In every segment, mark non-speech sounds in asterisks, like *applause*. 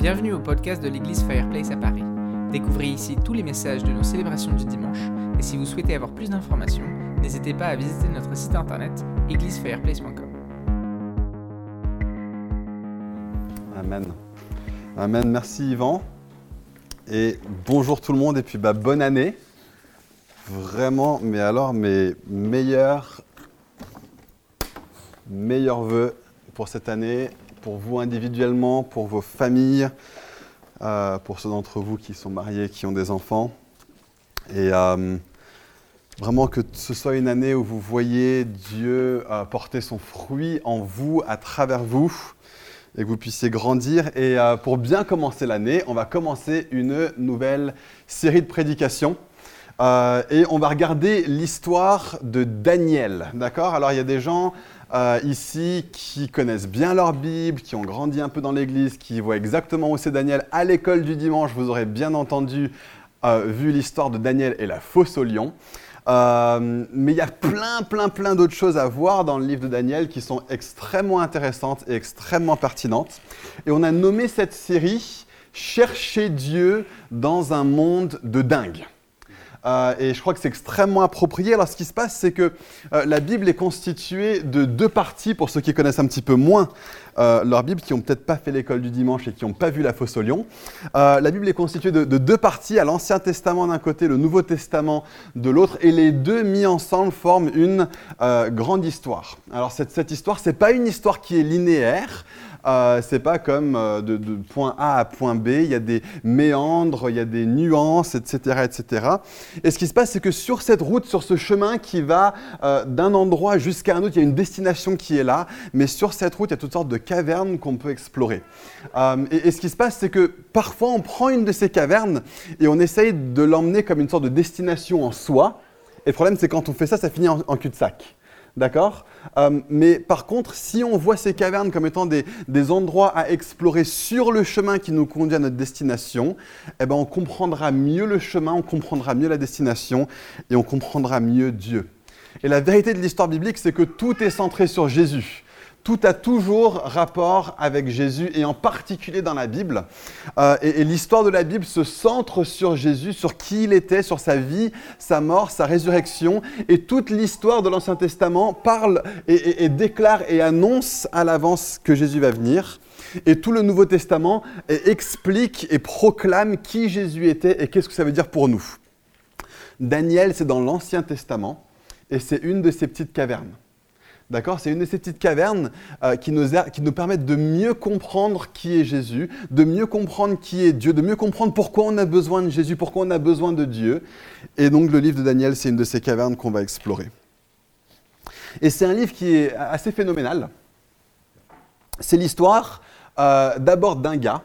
Bienvenue au podcast de l'église Fireplace à Paris. Découvrez ici tous les messages de nos célébrations du dimanche et si vous souhaitez avoir plus d'informations, n'hésitez pas à visiter notre site internet églisefireplace.com. Amen. Amen. Merci Yvan. Et bonjour tout le monde et puis bah, bonne année. Vraiment, mais alors mes meilleurs, meilleurs voeux pour cette année, pour vous individuellement, pour vos familles, euh, pour ceux d'entre vous qui sont mariés, qui ont des enfants. Et euh, vraiment que ce soit une année où vous voyez Dieu euh, porter son fruit en vous, à travers vous, et que vous puissiez grandir. Et pour bien commencer l'année, on va commencer une nouvelle série de prédications. Et on va regarder l'histoire de Daniel. D'accord? Alors il y a des gens euh, ici qui connaissent bien leur Bible, qui ont grandi un peu dans l'Église, qui voient exactement où c'est Daniel. À l'école du dimanche, vous aurez bien entendu euh, vu l'histoire de Daniel et la fosse au lion. Euh, mais il y a plein, plein, plein d'autres choses à voir dans le livre de Daniel qui sont extrêmement intéressantes et extrêmement pertinentes. Et on a nommé cette série Chercher Dieu dans un monde de dingue. Euh, et je crois que c'est extrêmement approprié. Alors, ce qui se passe, c'est que euh, la Bible est constituée de deux parties, pour ceux qui connaissent un petit peu moins euh, leur Bible, qui n'ont peut-être pas fait l'école du dimanche et qui n'ont pas vu la fosse au lion. La Bible est constituée de, de deux parties, à l'Ancien Testament d'un côté, le Nouveau Testament de l'autre, et les deux mis ensemble forment une grande histoire. Alors, cette, cette histoire, ce n'est pas une histoire qui est linéaire. Euh, c'est pas comme euh, de, point A à point B, il y a des méandres, il y a des nuances, etc., etc. Et ce qui se passe, c'est que sur cette route, sur ce chemin qui va euh, d'un endroit jusqu'à un autre, il y a une destination qui est là, mais sur cette route, il y a toutes sortes de cavernes qu'on peut explorer. Euh, et, ce qui se passe, c'est que parfois, on prend une de ces cavernes et on essaye de l'emmener comme une sorte de destination en soi. Et le problème, c'est quand on fait ça, ça finit en cul-de-sac. D'accord Euh, Mais par contre, si on voit ces cavernes comme étant des, des endroits à explorer sur le chemin qui nous conduit à notre destination, eh ben on comprendra mieux le chemin, on comprendra mieux la destination et on comprendra mieux Dieu. Et la vérité de l'histoire biblique, c'est que tout est centré sur Jésus. Tout a toujours rapport avec Jésus et en particulier dans la Bible. Euh, et l'histoire de la Bible se centre sur Jésus, sur qui il était, sur sa vie, sa mort, sa résurrection. Et toute l'histoire de l'Ancien Testament parle et, et- déclare et annonce à l'avance que Jésus va venir. Et tout le Nouveau Testament explique et proclame qui Jésus était et qu'est-ce que ça veut dire pour nous. Daniel, c'est dans l'Ancien Testament et c'est une de ces petites cavernes. D'accord? C'est une de ces petites cavernes euh, qui, nous permettent de mieux comprendre qui est Jésus, de mieux comprendre qui est Dieu, de mieux comprendre pourquoi on a besoin de Jésus, pourquoi on a besoin de Dieu. Et donc le livre de Daniel, c'est une de ces cavernes qu'on va explorer. Et c'est un livre qui est assez phénoménal. C'est l'histoire euh, d'abord d'un gars,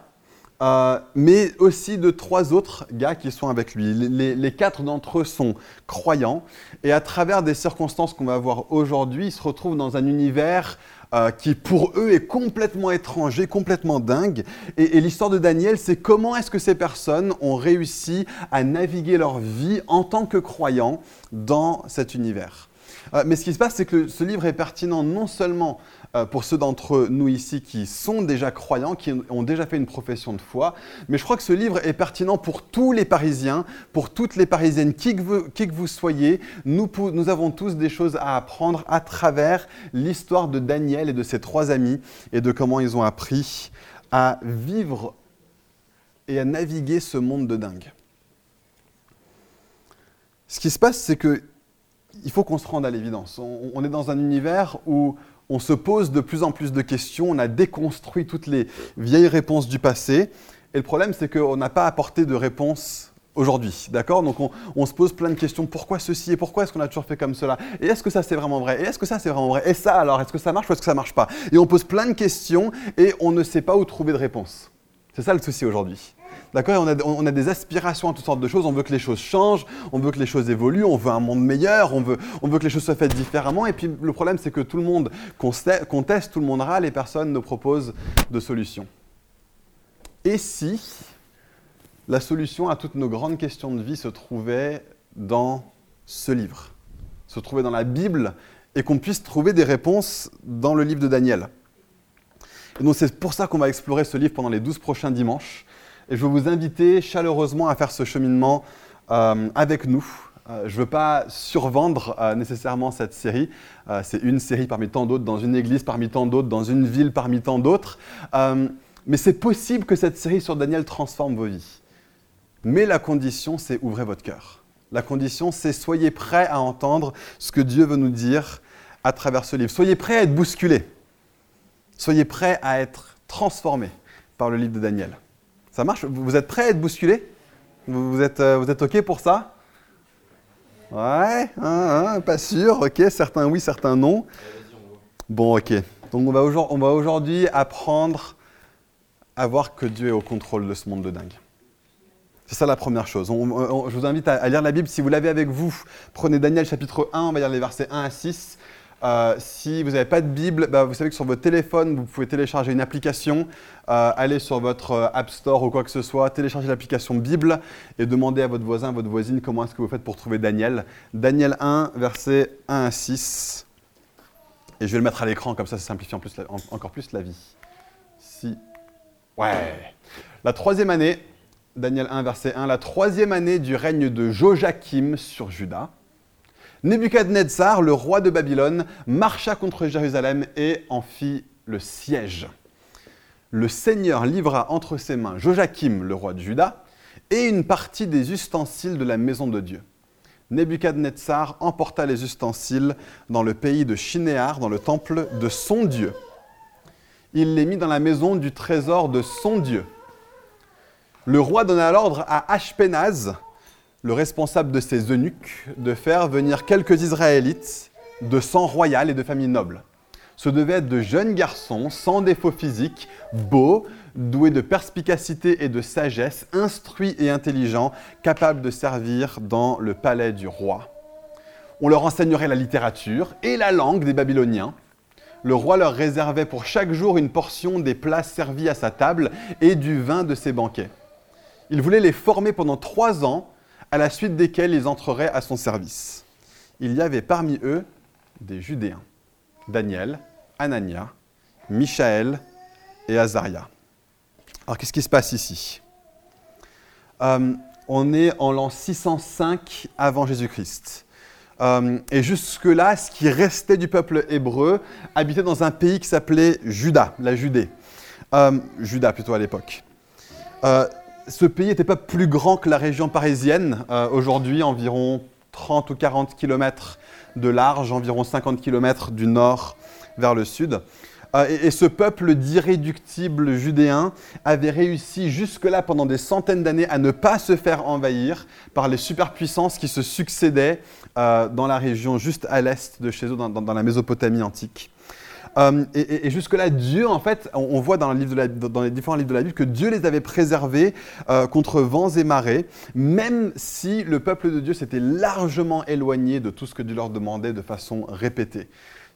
euh, mais aussi de trois autres gars qui sont avec lui. Les, quatre d'entre eux sont croyants, et à travers des circonstances qu'on va voir aujourd'hui, ils se retrouvent dans un univers euh, qui pour eux est complètement étranger, complètement dingue. Et, l'histoire de Daniel, c'est comment est-ce que ces personnes ont réussi à naviguer leur vie en tant que croyants dans cet univers. Euh, mais ce qui se passe, c'est que ce livre est pertinent non seulement pour ceux d'entre nous ici qui sont déjà croyants, qui ont déjà fait une profession de foi, mais je crois que ce livre est pertinent pour tous les Parisiens, pour toutes les Parisiennes, qui que vous, qui que vous soyez. Nous, nous avons tous des choses à apprendre à travers l'histoire de Daniel et de ses trois amis et de comment ils ont appris à vivre et à naviguer ce monde de dingue. Ce qui se passe, c'est que il faut qu'on se rende à l'évidence. On, on est dans un univers où on se pose de plus en plus de questions, on a déconstruit toutes les vieilles réponses du passé, et le problème c'est qu'on n'a pas apporté de réponse aujourd'hui, d'accord? Donc on, se pose plein de questions, pourquoi ceci et pourquoi est-ce qu'on a toujours fait comme cela? Et est-ce que ça c'est vraiment vrai? Et est-ce que ça c'est vraiment vrai? Et ça alors, est-ce que ça marche ou est-ce que ça marche pas? Et on pose plein de questions et on ne sait pas où trouver de réponse. C'est ça le souci aujourd'hui. D'accord on a, des aspirations à toutes sortes de choses. On veut que les choses changent, on veut que les choses évoluent, on veut un monde meilleur, on veut, on veut que les choses soient faites différemment. Et puis le problème, c'est que tout le monde conteste, tout le monde râle et personne ne propose de solution. Et si la solution à toutes nos grandes questions de vie se trouvait dans ce livre, se trouvait dans la Bible, et qu'on puisse trouver des réponses dans le livre de Daniel? Donc c'est pour ça qu'on va explorer ce livre pendant les 12 prochains dimanches. Et je veux vous inviter chaleureusement à faire ce cheminement euh, avec nous. Euh, je ne veux pas survendre euh, nécessairement cette série. c'est une série parmi tant d'autres, dans une église parmi tant d'autres, dans une ville parmi tant d'autres. mais c'est possible que cette série sur Daniel transforme vos vies. Mais la condition, c'est ouvrez votre cœur. La condition, c'est soyez prêts à entendre ce que Dieu veut nous dire à travers ce livre. Soyez prêts à être bousculés. Soyez prêts à être transformés par le livre de Daniel. Ça marche? Vous êtes prêts à être bousculés? Vous, êtes, euh, vous êtes OK pour ça? Ouais, hein, hein, pas sûr, ok, certains oui, certains non. Bon, ok. Donc on va aujourd'hui apprendre à voir que Dieu est au contrôle de ce monde de dingue. C'est ça la première chose. je vous invite à, lire la Bible. Si vous l'avez avec vous, prenez Daniel chapitre 1, on va lire les versets 1 à 6. Euh, si vous n'avez pas de Bible, bah, vous savez que sur votre téléphone, vous pouvez télécharger une application, euh, aller sur votre euh, App Store ou quoi que ce soit, télécharger l'application Bible et demander à votre voisin, votre voisine comment est-ce que vous faites pour trouver Daniel. Daniel 1, versets 1 à 6. Et je vais le mettre à l'écran, comme ça, ça simplifie encore plus la vie. Si. Ouais. La troisième année, Daniel 1, verset 1, la troisième année du règne de Joachim sur Juda. Nebuchadnezzar, le roi de Babylone, marcha contre Jérusalem et en fit le siège. Le Seigneur livra entre ses mains Joachim, le roi de Juda, et une partie des ustensiles de la maison de Dieu. Nebuchadnezzar emporta les ustensiles dans le pays de Shinéar, dans le temple de son Dieu. Il les mit dans la maison du trésor de son Dieu. Le roi donna l'ordre à Ashpenaz, le responsable de ses eunuques, de faire venir quelques Israélites de sang royal et de famille noble. Ce devaient être de jeunes garçons sans défaut physique, beaux, doués de perspicacité et de sagesse, instruits et intelligents, capables de servir dans le palais du roi. On leur enseignerait la littérature et la langue des Babyloniens. Le roi leur réservait pour chaque jour une portion des plats servis à sa table et du vin de ses banquets. Il voulait les former pendant trois ans, à la suite desquels ils entreraient à son service. Il y avait parmi eux des Judéens, Daniel, Anania, Michaël et Azaria. Alors qu'est-ce qui se passe ici? Euh, On est en l'an 605 avant Jésus-Christ. Euh, et jusque-là, ce qui restait du peuple hébreu habitait dans un pays qui s'appelait Juda, la Judée. Euh, Juda plutôt à l'époque ce pays n'était pas plus grand que la région parisienne. Euh, aujourd'hui, environ 30 ou 40 km de large, environ 50 km du nord vers le sud. Euh, et, ce peuple d'irréductibles judéens avait réussi jusque-là pendant des centaines d'années à ne pas se faire envahir par les superpuissances qui se succédaient euh, dans la région juste à l'est de chez eux, dans la Mésopotamie antique. Euh, et, jusque-là, Dieu, en fait, on, voit dans, les différents livres de la Bible que Dieu les avait préservés euh, contre vents et marées, même si le peuple de Dieu s'était largement éloigné de tout ce que Dieu leur demandait de façon répétée.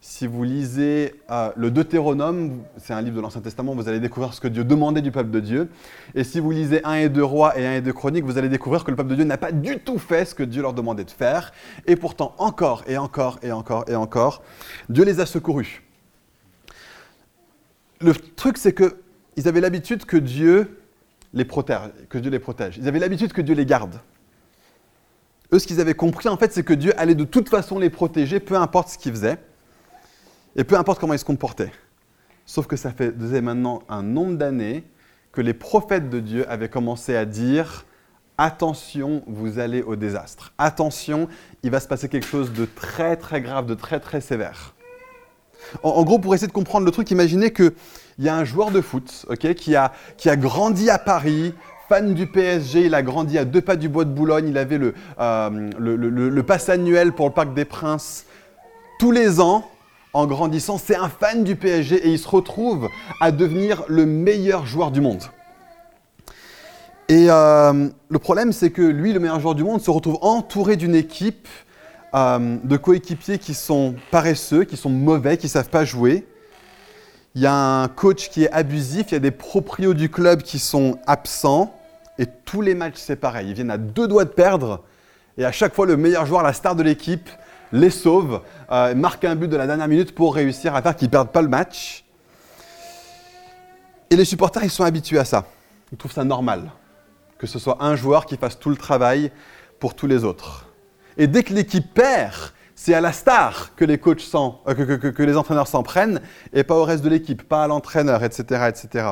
Si vous lisez euh, le Deutéronome, c'est un livre de l'Ancien Testament, vous allez découvrir ce que Dieu demandait du peuple de Dieu. Et si vous lisez 1 et 2 rois et 1 et 2 chroniques, vous allez découvrir que le peuple de Dieu n'a pas du tout fait ce que Dieu leur demandait de faire. Et pourtant, encore et encore et encore et encore, Dieu les a secourus le truc, c'est qu'ils avaient l'habitude que Dieu les protège. Ils avaient l'habitude que Dieu les garde. Eux, ce qu'ils avaient compris, en fait, c'est que Dieu allait de toute façon les protéger, peu importe ce qu'ils faisaient, et peu importe comment ils se comportaient. Sauf que ça faisait maintenant un nombre d'années que les prophètes de Dieu avaient commencé à dire attention, vous allez au désastre. Attention, il va se passer quelque chose de très très grave, de très très sévère. En, gros, pour essayer de comprendre le truc, imaginez qu'il y a un joueur de foot qui, a, grandi à Paris, fan du PSG, il a grandi à deux pas du bois de Boulogne, il avait le, euh, le, pass annuel pour le Parc des Princes. Tous les ans, en grandissant, c'est un fan du PSG et il se retrouve à devenir le meilleur joueur du monde. Et euh, le problème, c'est que lui, le meilleur joueur du monde, se retrouve entouré d'une équipe euh, de coéquipiers qui sont paresseux, qui sont mauvais, qui ne savent pas jouer. Il y a un coach qui est abusif, il y a des proprios du club qui sont absents. Et tous les matchs, c'est pareil. Ils viennent à deux doigts de perdre. Et à chaque fois, le meilleur joueur, la star de l'équipe, les sauve, euh, marque un but de la dernière minute pour réussir à faire qu'ils ne perdent pas le match. Et les supporters, ils sont habitués à ça. Ils trouvent ça normal que ce soit un joueur qui fasse tout le travail pour tous les autres. Et dès que l'équipe perd, c'est à la star que les coachs euh, que, les entraîneurs s'en prennent et pas au reste de l'équipe, pas à l'entraîneur, etc., etc.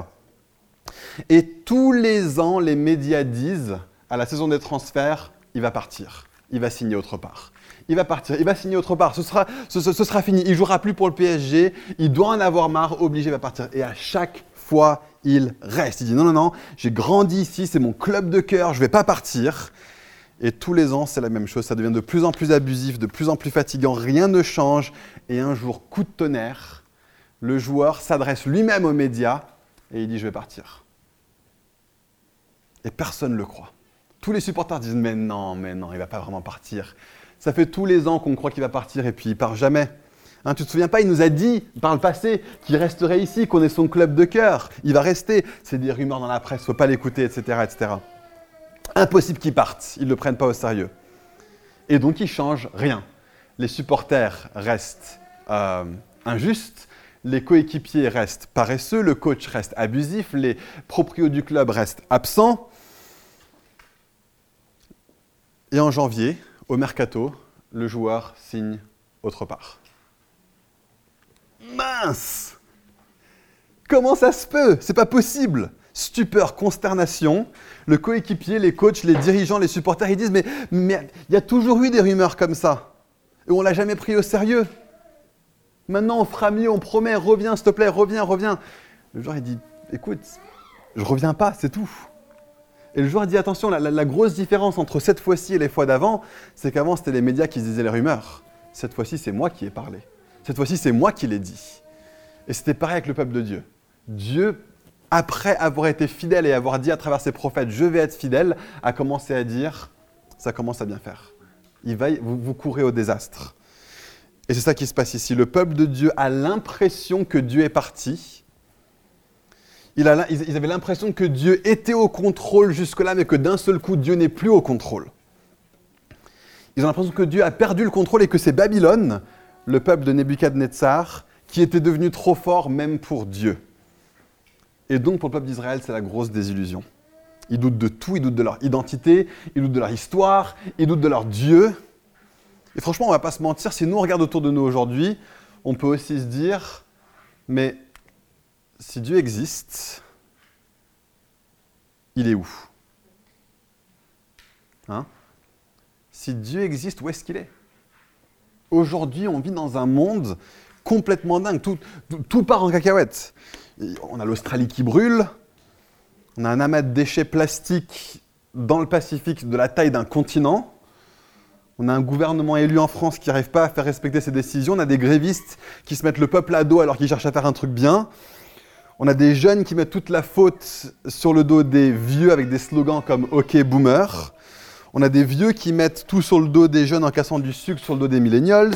Et tous les ans, les médias disent à la saison des transferts, il va partir, il va signer autre part. Il va partir, il va signer autre part, ce sera, ce, sera fini, il jouera plus pour le PSG, il doit en avoir marre, obligé, il va partir. Et à chaque fois, il reste. Il dit non, non, non, j'ai grandi ici, c'est mon club de cœur, je ne vais pas partir. Et tous les ans, c'est la même chose. Ça devient de plus en plus abusif, de plus en plus fatigant, rien ne change. Et un jour, coup de tonnerre, le joueur s'adresse lui-même aux médias et il dit je vais partir. Et personne ne le croit. Tous les supporters disent mais non, mais non, il ne va pas vraiment partir. Ça fait tous les ans qu'on croit qu'il va partir et puis il part jamais. Hein, tu te souviens pas, il nous a dit par le passé qu'il resterait ici, qu'on est son club de cœur. Il va rester. C'est des rumeurs dans la presse, il ne faut pas l'écouter, etc., etc. Impossible qu'il parte, ils ne le prennent pas au sérieux. Et donc il change rien. Les supporters restent euh, injustes, les coéquipiers restent paresseux, le coach reste abusif, les proprios du club restent absents. Et en janvier, au mercato, le joueur signe autre part. Mince Comment ça se peut? C'est pas possible Stupeur, consternation. Le coéquipier, les coachs, les dirigeants, les supporters, ils disent Mais il y a toujours eu des rumeurs comme ça. Et on l'a jamais pris au sérieux. Maintenant, on fera mieux, on promet, reviens, s'il te plaît, reviens, reviens. Le joueur, il dit Écoute, je reviens pas, c'est tout. Et le joueur dit Attention, la, la grosse différence entre cette fois-ci et les fois d'avant, c'est qu'avant, c'était les médias qui disaient les rumeurs. Cette fois-ci, c'est moi qui ai parlé. Cette fois-ci, c'est moi qui l'ai dit. Et c'était pareil avec le peuple de Dieu. Dieu, après avoir été fidèle et avoir dit à travers ses prophètes, je vais être fidèle, a commencé à dire, ça commence à bien faire. Il va, vous, courez au désastre. Et c'est ça qui se passe ici. Le peuple de Dieu a l'impression que Dieu est parti. Il ils avaient l'impression que Dieu était au contrôle jusque-là, mais que d'un seul coup, Dieu n'est plus au contrôle. Ils ont l'impression que Dieu a perdu le contrôle et que c'est Babylone le peuple de Nebuchadnezzar qui était devenu trop fort même pour Dieu. Et donc pour le peuple d'Israël, c'est la grosse désillusion. Ils doutent de tout, ils doutent de leur identité, ils doutent de leur histoire, ils doutent de leur Dieu. Et franchement, on ne va pas se mentir, si nous on regarde autour de nous aujourd'hui, on peut aussi se dire, mais si Dieu existe, il est où? Hein? Si Dieu existe, où est-ce qu'il est? Aujourd'hui, on vit dans un monde complètement dingue. Tout, part en cacahuète. On a l'Australie qui brûle. On a un amas de déchets plastiques dans le Pacifique de la taille d'un continent. On a un gouvernement élu en France qui n'arrive pas à faire respecter ses décisions. On a des grévistes qui se mettent le peuple à dos alors qu'ils cherchent à faire un truc bien. On a des jeunes qui mettent toute la faute sur le dos des vieux avec des slogans comme OK Boomer. On a des vieux qui mettent tout sur le dos des jeunes en cassant du sucre sur le dos des millennials.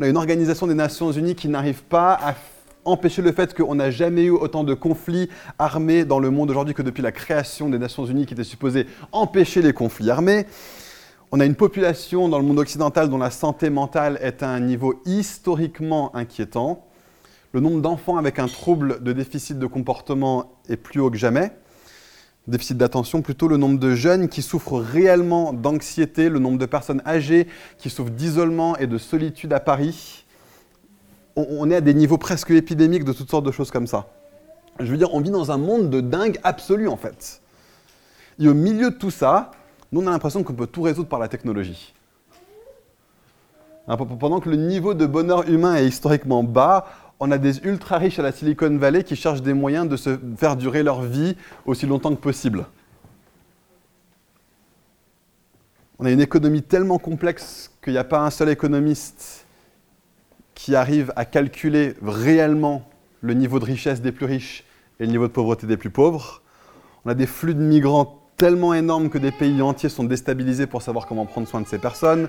On a une organisation des Nations Unies qui n'arrive pas à empêcher le fait qu'on n'a jamais eu autant de conflits armés dans le monde aujourd'hui que depuis la création des Nations Unies qui était supposée empêcher les conflits armés. On a une population dans le monde occidental dont la santé mentale est à un niveau historiquement inquiétant. Le nombre d'enfants avec un trouble de déficit de comportement est plus haut que jamais déficit d'attention, plutôt le nombre de jeunes qui souffrent réellement d'anxiété, le nombre de personnes âgées qui souffrent d'isolement et de solitude à Paris. On, est à des niveaux presque épidémiques de toutes sortes de choses comme ça. Je veux dire, on vit dans un monde de dingue absolu en fait. Et au milieu de tout ça, nous on a l'impression qu'on peut tout résoudre par la technologie. Hein, pendant que le niveau de bonheur humain est historiquement bas, on a des ultra riches à la Silicon Valley qui cherchent des moyens de se faire durer leur vie aussi longtemps que possible. On a une économie tellement complexe qu'il n'y a pas un seul économiste qui arrive à calculer réellement le niveau de richesse des plus riches et le niveau de pauvreté des plus pauvres. On a des flux de migrants tellement énormes que des pays entiers sont déstabilisés pour savoir comment prendre soin de ces personnes.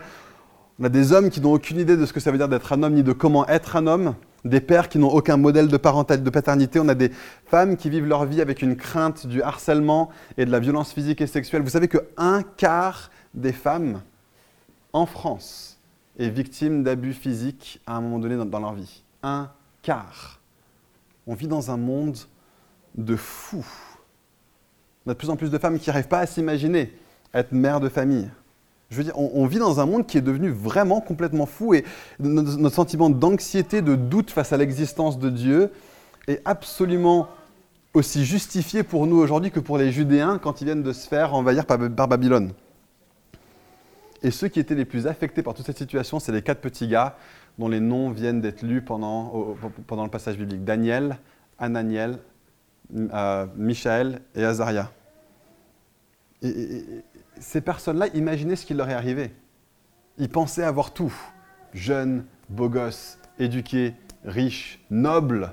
On a des hommes qui n'ont aucune idée de ce que ça veut dire d'être un homme ni de comment être un homme des pères qui n'ont aucun modèle de parentalité, de paternité. On a des femmes qui vivent leur vie avec une crainte du harcèlement et de la violence physique et sexuelle. Vous savez qu'un quart des femmes en France est victime d'abus physiques à un moment donné dans, leur vie. Un quart. On vit dans un monde de fou. On a de plus en plus de femmes qui n'arrivent pas à s'imaginer être mère de famille. Je veux dire, on, vit dans un monde qui est devenu vraiment complètement fou et notre, sentiment d'anxiété, de doute face à l'existence de Dieu est absolument aussi justifié pour nous aujourd'hui que pour les Judéens quand ils viennent de se faire envahir par, Babylone. Et ceux qui étaient les plus affectés par toute cette situation, c'est les quatre petits gars dont les noms viennent d'être lus pendant, le passage biblique. Daniel, Ananiel, euh, Michaël et Azaria. et, ces personnes-là imaginaient ce qui leur est arrivé. Ils pensaient avoir tout. Jeunes, beaux gosses, éduqués, riches, nobles.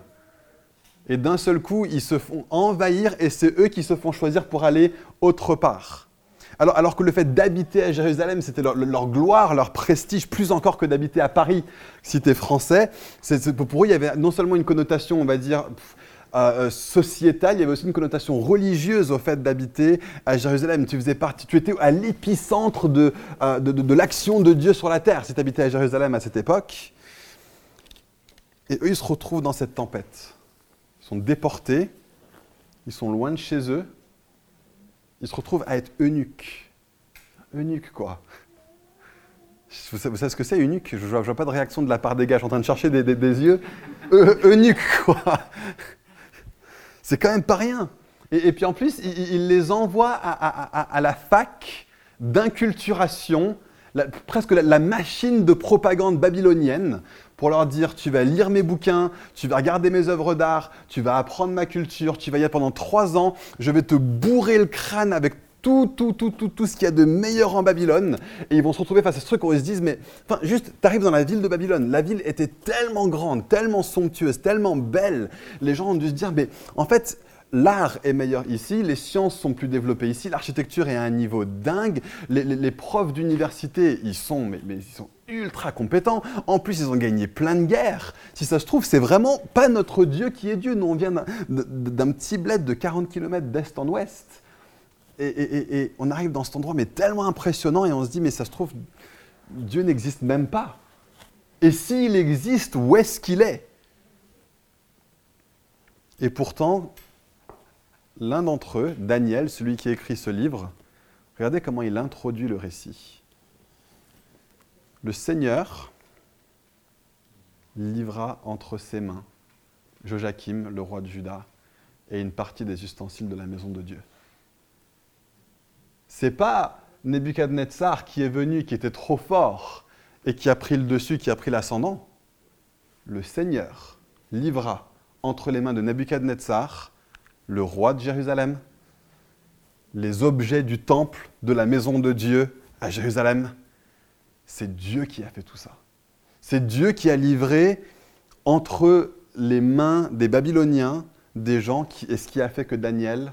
Et d'un seul coup, ils se font envahir et c'est eux qui se font choisir pour aller autre part. Alors, que le fait d'habiter à Jérusalem, c'était leur, gloire, leur prestige, plus encore que d'habiter à Paris, si tu es français, pour eux, il y avait non seulement une connotation, on va dire, euh, sociétale, il y avait aussi une connotation religieuse au fait d'habiter à Jérusalem. Tu faisais partie, tu étais à l'épicentre de, euh, de, de, l'action de Dieu sur la terre si tu habitais à Jérusalem à cette époque. Et eux, ils se retrouvent dans cette tempête. Ils sont déportés, ils sont loin de chez eux, ils se retrouvent à être eunuques. Eunuques, quoi. Vous savez, ce que c'est, eunuque? Je ne vois, pas de réaction de la part des gars. Je suis en train de chercher des, yeux. eunuques, *laughs* quoi. C'est quand même pas rien. Et, puis en plus, il, les envoie à, la fac d'inculturation, presque la, machine de propagande babylonienne, pour leur dire tu vas lire mes bouquins, tu vas regarder mes œuvres d'art, tu vas apprendre ma culture, tu vas y être pendant trois ans, je vais te bourrer le crâne avec tout, tout, tout, tout, tout ce qu'il y a de meilleur en Babylone. Et ils vont se retrouver face à ce truc où ils se disent, mais enfin, juste, tu arrives dans la ville de Babylone. La ville était tellement grande, tellement somptueuse, tellement belle. Les gens ont dû se dire, mais en fait, l'art est meilleur ici, les sciences sont plus développées ici, l'architecture est à un niveau dingue, les, profs d'université, ils sont, mais, mais, ils sont ultra compétents. En plus, ils ont gagné plein de guerres. Si ça se trouve, c'est vraiment pas notre Dieu qui est Dieu. Nous, on vient d'un petit bled de 40 km d'est en ouest. Et, on arrive dans cet endroit, mais tellement impressionnant, et on se dit, mais ça se trouve, Dieu n'existe même pas. Et s'il existe, où est-ce qu'il est? Et pourtant, l'un d'entre eux, Daniel, celui qui écrit ce livre, regardez comment il introduit le récit. Le Seigneur livra entre ses mains Joachim, le roi de Juda, et une partie des ustensiles de la maison de Dieu. C'est pas Nebuchadnezzar qui est venu, qui était trop fort et qui a pris le dessus, qui a pris l'ascendant. Le Seigneur livra entre les mains de Nebuchadnezzar, le roi de Jérusalem, les objets du temple de la maison de Dieu à Jérusalem. C'est Dieu qui a fait tout ça. C'est Dieu qui a livré entre les mains des Babyloniens des gens qui, et ce qui a fait que Daniel,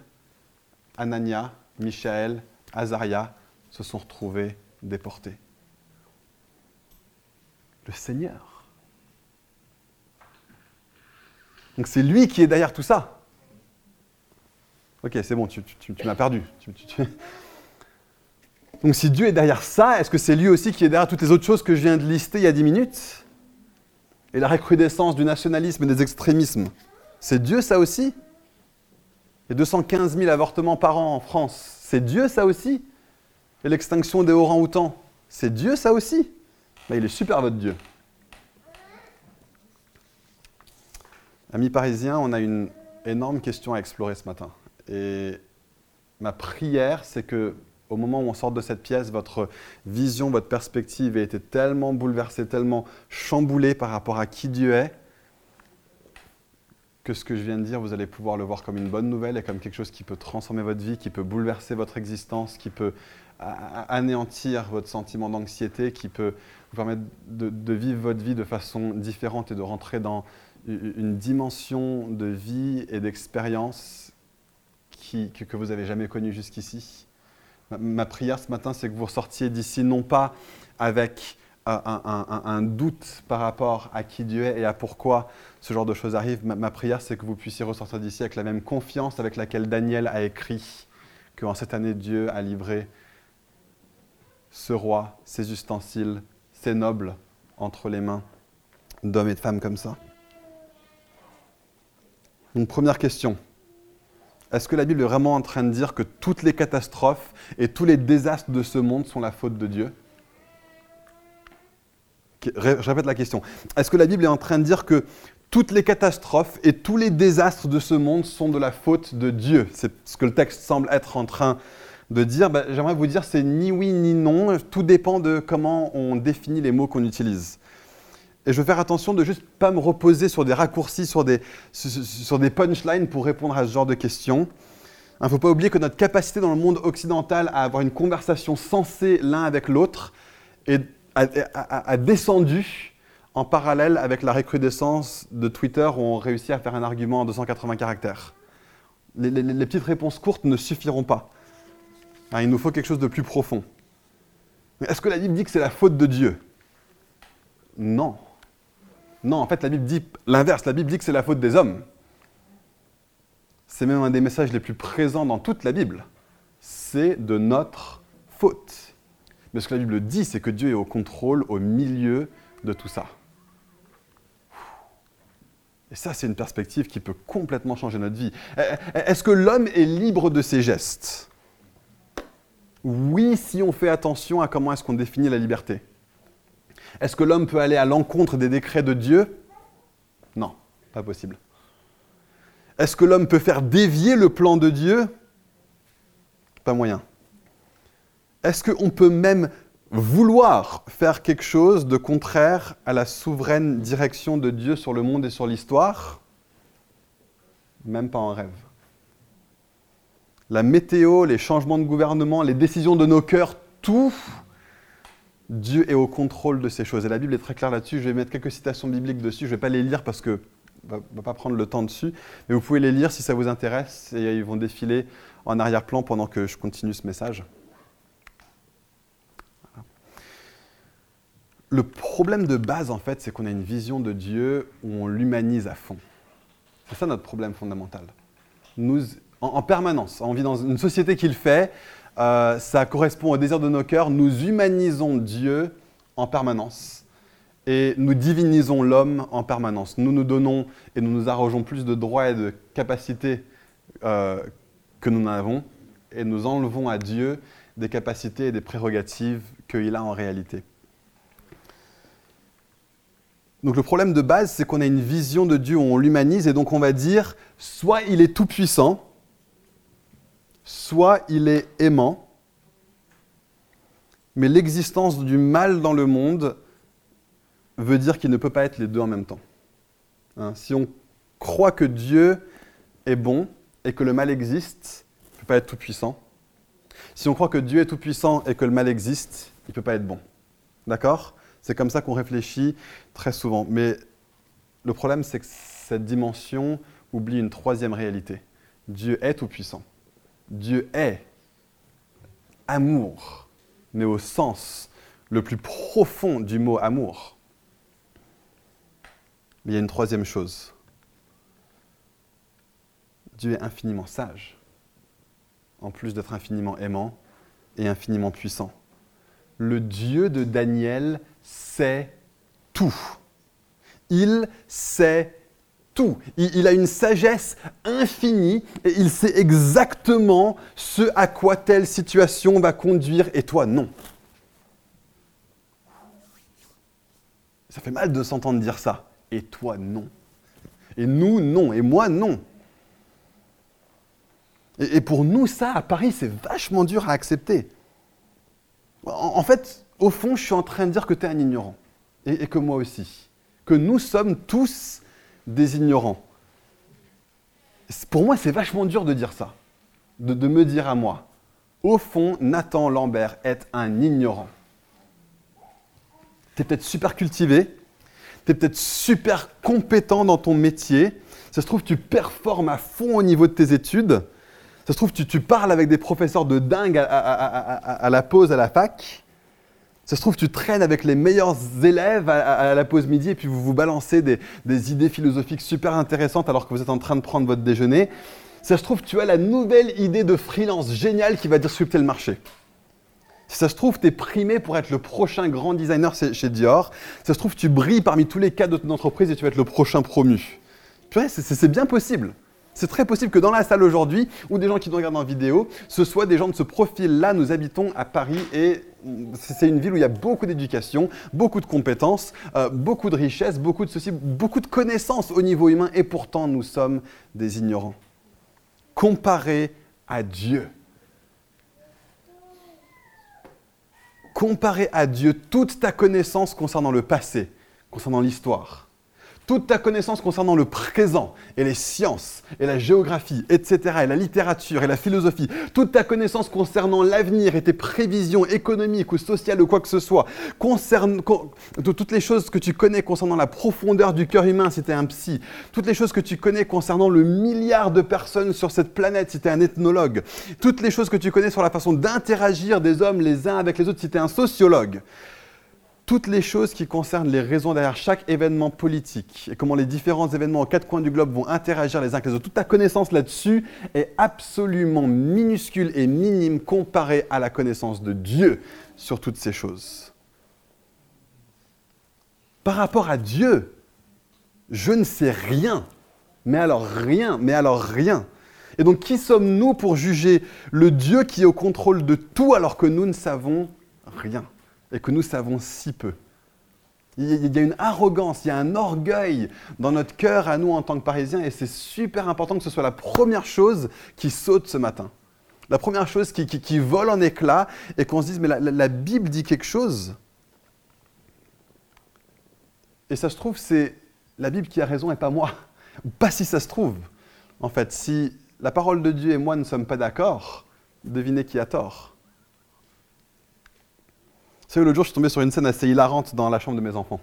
Anania, Michaël Azaria se sont retrouvés déportés. Le Seigneur. Donc c'est lui qui est derrière tout ça. Ok, c'est bon, tu, m'as perdu. Donc si Dieu est derrière ça, est-ce que c'est lui aussi qui est derrière toutes les autres choses que je viens de lister il y a 10 minutes? Et la recrudescence du nationalisme et des extrémismes. C'est Dieu ça aussi? A 215 000 avortements par an en France. C'est Dieu ça aussi? Et l'extinction des orangs-outans, c'est Dieu ça aussi? Ben, Il est super votre Dieu. Amis parisiens, on a une énorme question à explorer ce matin. Et ma prière, c'est que au moment où on sort de cette pièce, votre vision, votre perspective ait été tellement bouleversée, tellement chamboulée par rapport à qui Dieu est, que ce que je viens de dire, vous allez pouvoir le voir comme une bonne nouvelle et comme quelque chose qui peut transformer votre vie, qui peut bouleverser votre existence, qui peut anéantir votre sentiment d'anxiété, qui peut vous permettre de, vivre votre vie de façon différente et de rentrer dans une dimension de vie et d'expérience que, vous n'avez jamais connue jusqu'ici. Ma, prière ce matin, c'est que vous ressortiez d'ici non pas avec un, doute par rapport à qui Dieu est et à pourquoi ce genre de choses arrive. Ma, prière, c'est que vous puissiez ressortir d'ici avec la même confiance avec laquelle Daniel a écrit qu'en cette année, Dieu a livré ce roi, ses ustensiles, ses nobles entre les mains d'hommes et de femmes comme ça. Donc première question, Est-ce que la Bible est vraiment en train de dire que toutes les catastrophes et tous les désastres de ce monde sont la faute de Dieu? Je répète la question. Est-ce que la Bible est en train de dire que toutes les catastrophes et tous les désastres de ce monde sont de la faute de Dieu? C'est ce que le texte semble être en train de dire. Ben, j'aimerais vous dire, c'est ni oui ni non. Tout dépend de comment on définit les mots qu'on utilise. Et je veux faire attention de juste pas me reposer sur des raccourcis, sur des, punchlines pour répondre à ce genre de questions. Il ne faut pas oublier que notre capacité dans le monde occidental à avoir une conversation sensée l'un avec l'autre a, descendu en parallèle avec la recrudescence de Twitter où on réussit à faire un argument en 280 caractères. Les, les petites réponses courtes ne suffiront pas. Il nous faut quelque chose de plus profond. Est-ce que la Bible dit que c'est la faute de Dieu? Non. Non, en fait, la Bible dit l'inverse. La Bible dit que c'est la faute des hommes. C'est même un des messages les plus présents dans toute la Bible. C'est de notre faute. Mais ce que la Bible dit, c'est que Dieu est au contrôle, au milieu de tout ça. Et ça, c'est une perspective qui peut complètement changer notre vie. Est-ce que l'homme est libre de ses gestes? Oui, si on fait attention à comment est-ce qu'on définit la liberté. Est-ce que l'homme peut aller à l'encontre des décrets de Dieu? Non, pas possible. Est-ce que l'homme peut faire dévier le plan de Dieu? Pas moyen. Est-ce qu'on peut même vouloir faire quelque chose de contraire à la souveraine direction de Dieu sur le monde et sur l'histoire? Même pas en rêve. La météo, les changements de gouvernement, les décisions de nos cœurs, tout Dieu est au contrôle de ces choses. Et la Bible est très claire là-dessus. Je vais mettre quelques citations bibliques dessus. Je ne vais pas les lire parce que ne va pas prendre le temps dessus. Mais vous pouvez les lire si ça vous intéresse. Et ils vont défiler en arrière-plan pendant que je continue ce message. Le problème de base, en fait, c'est qu'on a une vision de Dieu où on l'humanise à fond. C'est ça notre problème fondamental. Nous, en, en permanence, on vit dans une société qui le fait, euh, ça correspond au désir de nos cœurs. Nous humanisons Dieu en permanence et nous divinisons l'homme en permanence. Nous nous donnons et nous nous arrogeons plus de droits et de capacités euh, que nous n'avons et nous enlevons à Dieu des capacités et des prérogatives qu'il a en réalité. Donc le problème de base, c'est qu'on a une vision de Dieu où on l'humanise et donc on va dire, soit il est tout puissant, soit il est aimant, mais l'existence du mal dans le monde veut dire qu'il ne peut pas être les deux en même temps. Hein, si on croit que Dieu est bon et que le mal existe, il ne peut pas être tout-puissant. Si on croit que Dieu est tout-puissant et que le mal existe, il ne peut pas être bon. D'accord? C'est comme ça qu'on réfléchit très souvent. Mais le problème, c'est que cette dimension oublie une troisième réalité. Dieu est tout-puissant. Dieu est amour, mais au sens le plus profond du mot amour. Il y a une troisième chose. Dieu est infiniment sage, en plus d'être infiniment aimant et infiniment puissant. Le Dieu de Daniel sait tout. Il sait tout. Il, a une sagesse infinie et il sait exactement ce à quoi telle situation va conduire et toi non. Ça fait mal de s'entendre dire ça. Et toi non. Et nous non. Et moi non. Et, pour nous, ça, à Paris, c'est vachement dur à accepter. En, fait, au fond, je suis en train de dire que tu es un ignorant. et que moi aussi. Que nous sommes tous des ignorants. Pour moi, c'est vachement dur de dire ça, de, me dire à moi, au fond, Nathan Lambert est un ignorant. Tu es peut-être super cultivé, tu es peut-être super compétent dans ton métier, ça se trouve, tu performes à fond au niveau de tes études, ça se trouve, tu, parles avec des professeurs de dingue à la pause à la fac, ça se trouve, tu traînes avec les meilleurs élèves à, la pause midi et puis vous vous balancez des, idées philosophiques super intéressantes alors que vous êtes en train de prendre votre déjeuner. Ça se trouve, tu as la nouvelle idée de freelance géniale qui va disrupter le marché. Si ça se trouve, tu es primé pour être le prochain grand designer chez Dior. Ça se trouve, tu brilles parmi tous les cadres de ton entreprise et tu vas être le prochain promu. C'est bien possible. C'est très possible que dans la salle aujourd'hui, ou des gens qui nous regardent en vidéo, ce soit des gens de ce profil-là. Nous habitons à Paris et c'est une ville où il y a beaucoup d'éducation, beaucoup de compétences, euh, beaucoup de richesses, beaucoup de ceci, beaucoup de connaissances au niveau humain, et pourtant nous sommes des ignorants. Comparé à Dieu. Comparé à Dieu toute ta connaissance concernant le passé, concernant l'histoire, toute ta connaissance concernant le présent et les sciences et la géographie, etc., et la littérature et la philosophie, toute ta connaissance concernant l'avenir et tes prévisions économiques ou sociales ou quoi que ce soit, concerne, toutes les choses que tu connais concernant la profondeur du cœur humain si tu es un psy, toutes les choses que tu connais concernant le milliard de personnes sur cette planète si tu es un ethnologue, toutes les choses que tu connais sur la façon d'interagir des hommes les uns avec les autres si tu es un sociologue toutes les choses qui concernent les raisons derrière chaque événement politique et comment les différents événements aux quatre coins du globe vont interagir les uns avec les autres. Toute ta connaissance là-dessus est absolument minuscule et minime comparée à la connaissance de Dieu sur toutes ces choses. Par rapport à Dieu, je ne sais rien, mais alors rien, mais alors rien. Et donc qui sommes-nous pour juger le Dieu qui est au contrôle de tout alors que nous ne savons rien? Et que nous savons si peu. Il y a une arrogance, il y a un orgueil dans notre cœur à nous en tant que Parisiens et c'est super important que ce soit la première chose qui saute ce matin. La première chose qui, vole en éclats et qu'on se dise mais la, Bible dit quelque chose. Et ça se trouve, c'est la Bible qui a raison et pas moi. Pas si ça se trouve. En fait, si la parole de Dieu et moi ne sommes pas d'accord, devinez qui a tort savez, l'autre jour, je suis tombé sur une scène assez hilarante dans la chambre de mes enfants.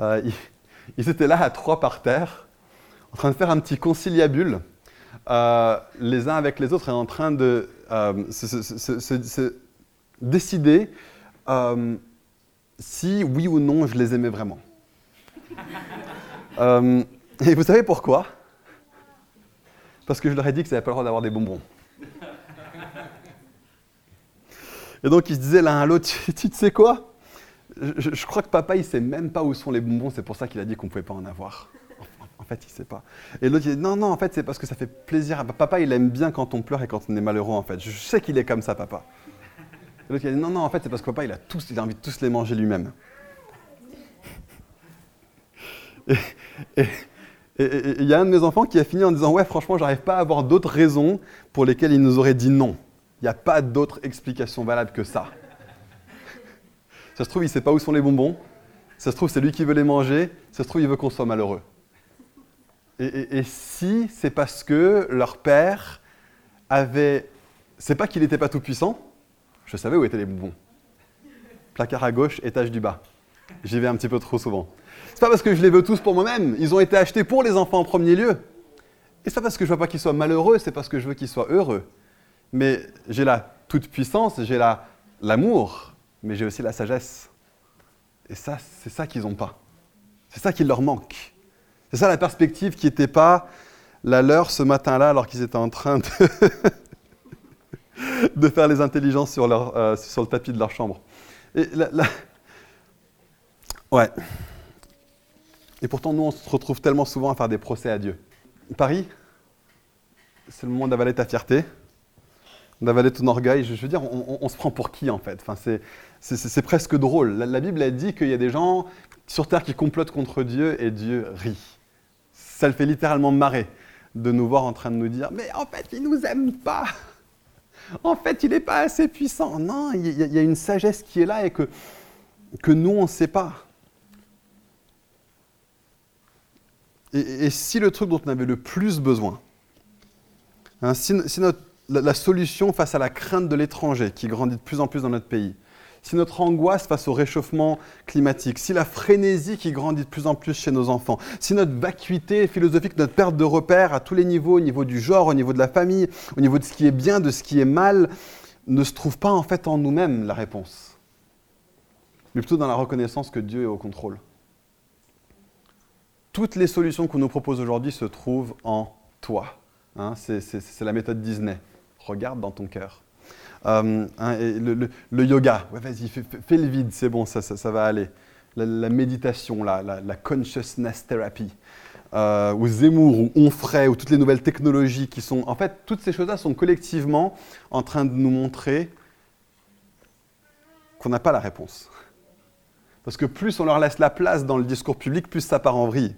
Euh, ils, étaient là à trois par terre, en train de faire un petit conciliabule, euh, les uns avec les autres, et en train de euh, se, décider si oui ou non je les aimais vraiment. et vous savez pourquoi? Parce que je leur ai dit qu'ils n'avaient pas le droit d'avoir des bonbons. Et donc ils se disaient l'un à l'autre, *laughs* tu, sais quoi? Je, crois que papa, il sait même pas où sont les bonbons, c'est pour ça qu'il a dit qu'on ne pouvait pas en avoir. En fait, il sait pas. Et l'autre, il dit, non, non, en fait, c'est parce que ça fait plaisir. Papa, il aime bien quand on pleure et quand on est malheureux, en fait. Je sais qu'il est comme ça, papa. Et l'autre, il dit, non, non, en fait, c'est parce que papa, il a, tous, il a envie de tous les manger lui-même. Et il y a un de mes enfants qui a fini en disant, ouais, franchement, j'arrive pas à avoir d'autres raisons pour lesquelles il nous aurait dit non. Il n'y a pas d'autre explication valable que ça. Ça se trouve, il ne sait pas où sont les bonbons. Ça se trouve, c'est lui qui veut les manger. Ça se trouve, il veut qu'on soit malheureux. Et, si c'est parce que leur père avait... C'est pas qu'il n'était pas tout puissant. Je savais où étaient les bonbons. Placard à gauche, étage du bas. J'y vais un petit peu trop souvent. C'est pas parce que je les veux tous pour moi-même. Ils ont été achetés pour les enfants en premier lieu. Et c'est pas parce que je veux pas qu'ils soient malheureux, c'est parce que je veux qu'ils soient heureux mais j'ai la toute-puissance, j'ai l'amour, mais j'ai aussi la sagesse. Et ça, c'est ça qu'ils n'ont pas. C'est ça qui leur manque. C'est ça la perspective qui n'était pas la leur ce matin-là alors qu'ils étaient en train de, *laughs* faire les intelligences euh, sur, le tapis de leur chambre. Et Ouais. Et pourtant, nous, on se retrouve tellement souvent à faire des procès à Dieu. Paris, c'est le moment d'avaler ta fierté d'avaler ton orgueil. Je, veux dire, on, se prend pour qui en fait? Enfin, C'est presque drôle. La, Bible a dit qu'il y a des gens sur terre qui complotent contre Dieu et Dieu rit. Ça le fait littéralement marrer de nous voir en train de nous dire Mais en fait, il ne nous aime pas. En fait, il n'est pas assez puissant. Non, il y, a une sagesse qui est là et que, que nous, on ne sait pas. Et, si le truc dont on avait le plus besoin, hein, si notre la, solution face à la crainte de l'étranger qui grandit de plus en plus dans notre pays, si notre angoisse face au réchauffement climatique, si la frénésie qui grandit de plus en plus chez nos enfants, si notre vacuité philosophique, notre perte de repères à tous les niveaux, au niveau du genre, au niveau de la famille, au niveau de ce qui est bien, de ce qui est mal, ne se trouve pas en fait en nous-mêmes la réponse, mais plutôt dans la reconnaissance que Dieu est au contrôle. Toutes les solutions qu'on nous propose aujourd'hui se trouvent en toi. Hein. c'est la méthode Disney regarde dans ton cœur. Euh, hein, le, yoga, vas-y, fais, le vide, c'est bon, ça, va aller. La, méditation, la, la, consciousness therapy. euh, ou Zemmour, ou Onfray, ou toutes les nouvelles technologies qui sont... En fait, toutes ces choses-là sont collectivement en train de nous montrer qu'on n'a pas la réponse. Parce que plus on leur laisse la place dans le discours public, plus ça part en vrille.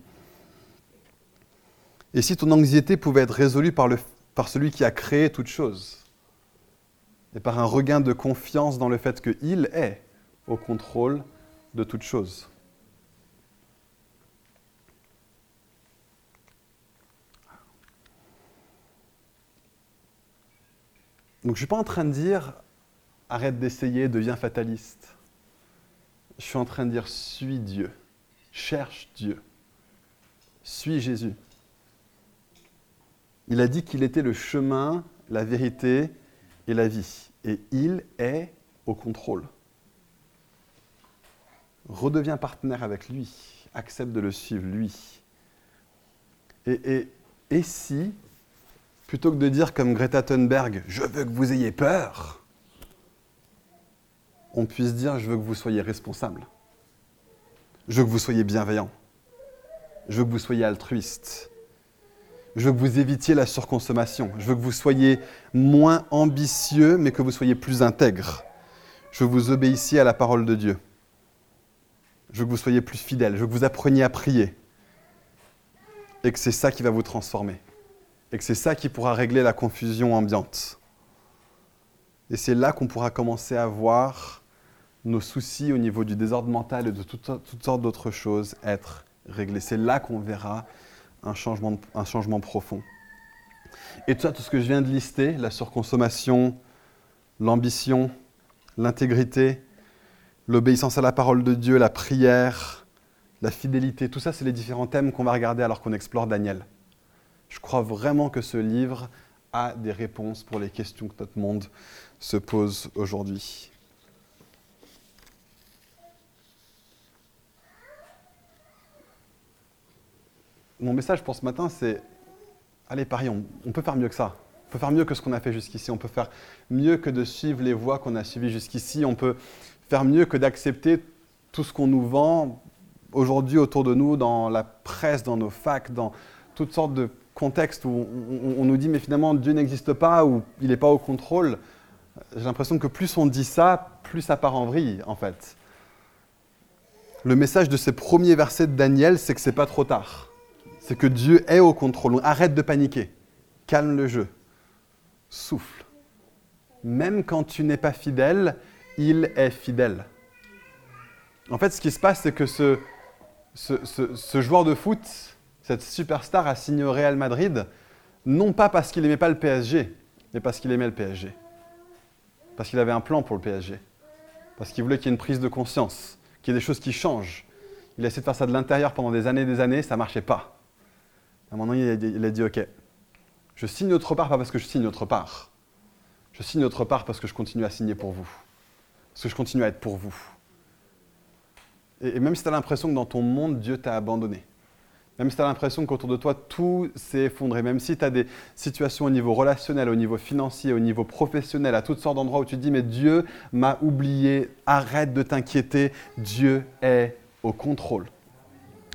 Et si ton anxiété pouvait être résolue par, le, par celui qui a créé toute chose, et par un regain de confiance dans le fait qu'il est au contrôle de toute chose. Donc je ne suis pas en train de dire arrête d'essayer, deviens fataliste. Je suis en train de dire suis Dieu, cherche Dieu, suis Jésus. Il a dit qu'il était le chemin, la vérité et la vie. Et il est au contrôle. Redeviens partenaire avec lui, accepte de le suivre, lui. Et, et si, plutôt que de dire comme Greta Thunberg, je veux que vous ayez peur, on puisse dire, je veux que vous soyez responsable. Je veux que vous soyez bienveillant. Je veux que vous soyez altruiste. Je veux que vous évitiez la surconsommation. Je veux que vous soyez moins ambitieux, mais que vous soyez plus intègre. Je veux que vous obéissiez à la parole de Dieu. Je veux que vous soyez plus fidèle. Je veux que vous appreniez à prier. Et que c'est ça qui va vous transformer. Et que c'est ça qui pourra régler la confusion ambiante. Et c'est là qu'on pourra commencer à voir nos soucis au niveau du désordre mental et de toutes, toutes sortes d'autres choses être réglés. C'est là qu'on verra un changement, un changement profond. Et tout ça, tout ce que je viens de lister, la surconsommation, l'ambition, l'intégrité, l'obéissance à la parole de Dieu, la prière, la fidélité, tout ça, c'est les différents thèmes qu'on va regarder alors qu'on explore Daniel. Je crois vraiment que ce livre a des réponses pour les questions que notre monde se pose aujourd'hui. Mon message pour ce matin, c'est allez, parions, on peut faire mieux que ça. On peut faire mieux que ce qu'on a fait jusqu'ici. On peut faire mieux que de suivre les voies qu'on a suivies jusqu'ici. On peut faire mieux que d'accepter tout ce qu'on nous vend aujourd'hui autour de nous, dans la presse, dans nos facs, dans toutes sortes de contextes où on, nous dit mais finalement Dieu n'existe pas ou il n'est pas au contrôle. J'ai l'impression que plus on dit ça, plus ça part en vrille en fait. Le message de ces premiers versets de Daniel, c'est que c'est pas trop tard c'est que Dieu est au contrôle. arrête de paniquer. Calme le jeu. Souffle. Même quand tu n'es pas fidèle, il est fidèle. En fait, ce qui se passe, c'est que ce, ce, joueur de foot, cette superstar, a signé au Real Madrid, non pas parce qu'il n'aimait pas le PSG, mais parce qu'il aimait le PSG. Parce qu'il avait un plan pour le PSG. Parce qu'il voulait qu'il y ait une prise de conscience, qu'il y ait des choses qui changent. Il a essayé de faire ça de l'intérieur pendant des années et des années, ça ne marchait pas. À un moment donné, il a, dit, OK, je signe autre part, pas parce que je signe autre part. Je signe autre part parce que je continue à signer pour vous. Parce que je continue à être pour vous. Et, même si tu as l'impression que dans ton monde, Dieu t'a abandonné, même si tu as l'impression qu'autour de toi, tout s'est effondré, même si tu as des situations au niveau relationnel, au niveau financier, au niveau professionnel, à toutes sortes d'endroits où tu te dis, mais Dieu m'a oublié, arrête de t'inquiéter, Dieu est au contrôle.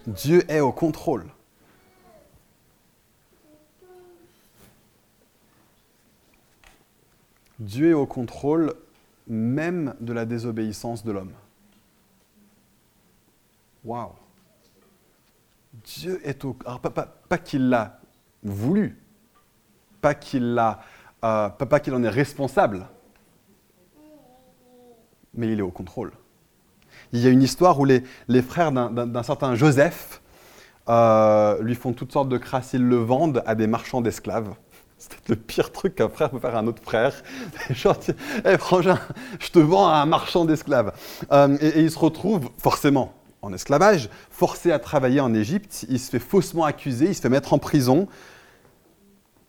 Dieu est au contrôle. Dieu est au contrôle même de la désobéissance de l'homme. Waouh! Dieu est au... Alors, pas, qu'il l'a voulu, pas qu'il euh, pas, en est responsable, mais il est au contrôle. Il y a une histoire où les, frères d'un certain Joseph euh, lui font toutes sortes de crasses, ils le vendent à des marchands d'esclaves. C'est le pire truc qu'un frère peut faire à un autre frère. Genre, hey, frangin, je te vends à un marchand d'esclaves. Euh, et, il se retrouve forcément en esclavage, forcé à travailler en Égypte. Il se fait faussement accuser, il se fait mettre en prison.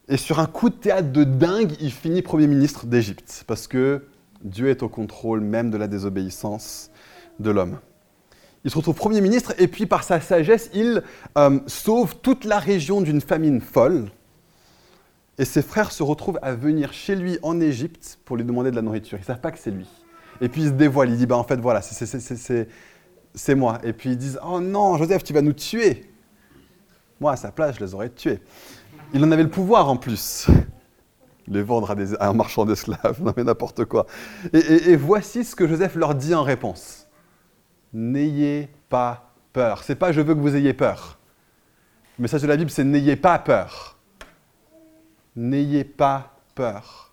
Et sur un coup de théâtre de dingue, il finit Premier ministre d'Égypte. Parce que Dieu est au contrôle même de la désobéissance de l'homme. Il se retrouve Premier ministre et puis par sa sagesse, il euh, sauve toute la région d'une famine folle et ses frères se retrouvent à venir chez lui en Égypte pour lui demander de la nourriture. Ils ne savent pas que c'est lui. Et puis il se dévoile, il dit, bah, en fait voilà, c'est moi. Et puis ils disent, oh non, Joseph, tu vas nous tuer. Moi, à sa place, je les aurais tués. Il en avait le pouvoir en plus. *laughs* Les vendre à, un marchand d'esclaves, *laughs* non mais n'importe quoi. Et, voici ce que Joseph leur dit en réponse. N'ayez pas peur. C'est pas je veux que vous ayez peur. Le message de la Bible, c'est n'ayez pas peur. N'ayez pas peur.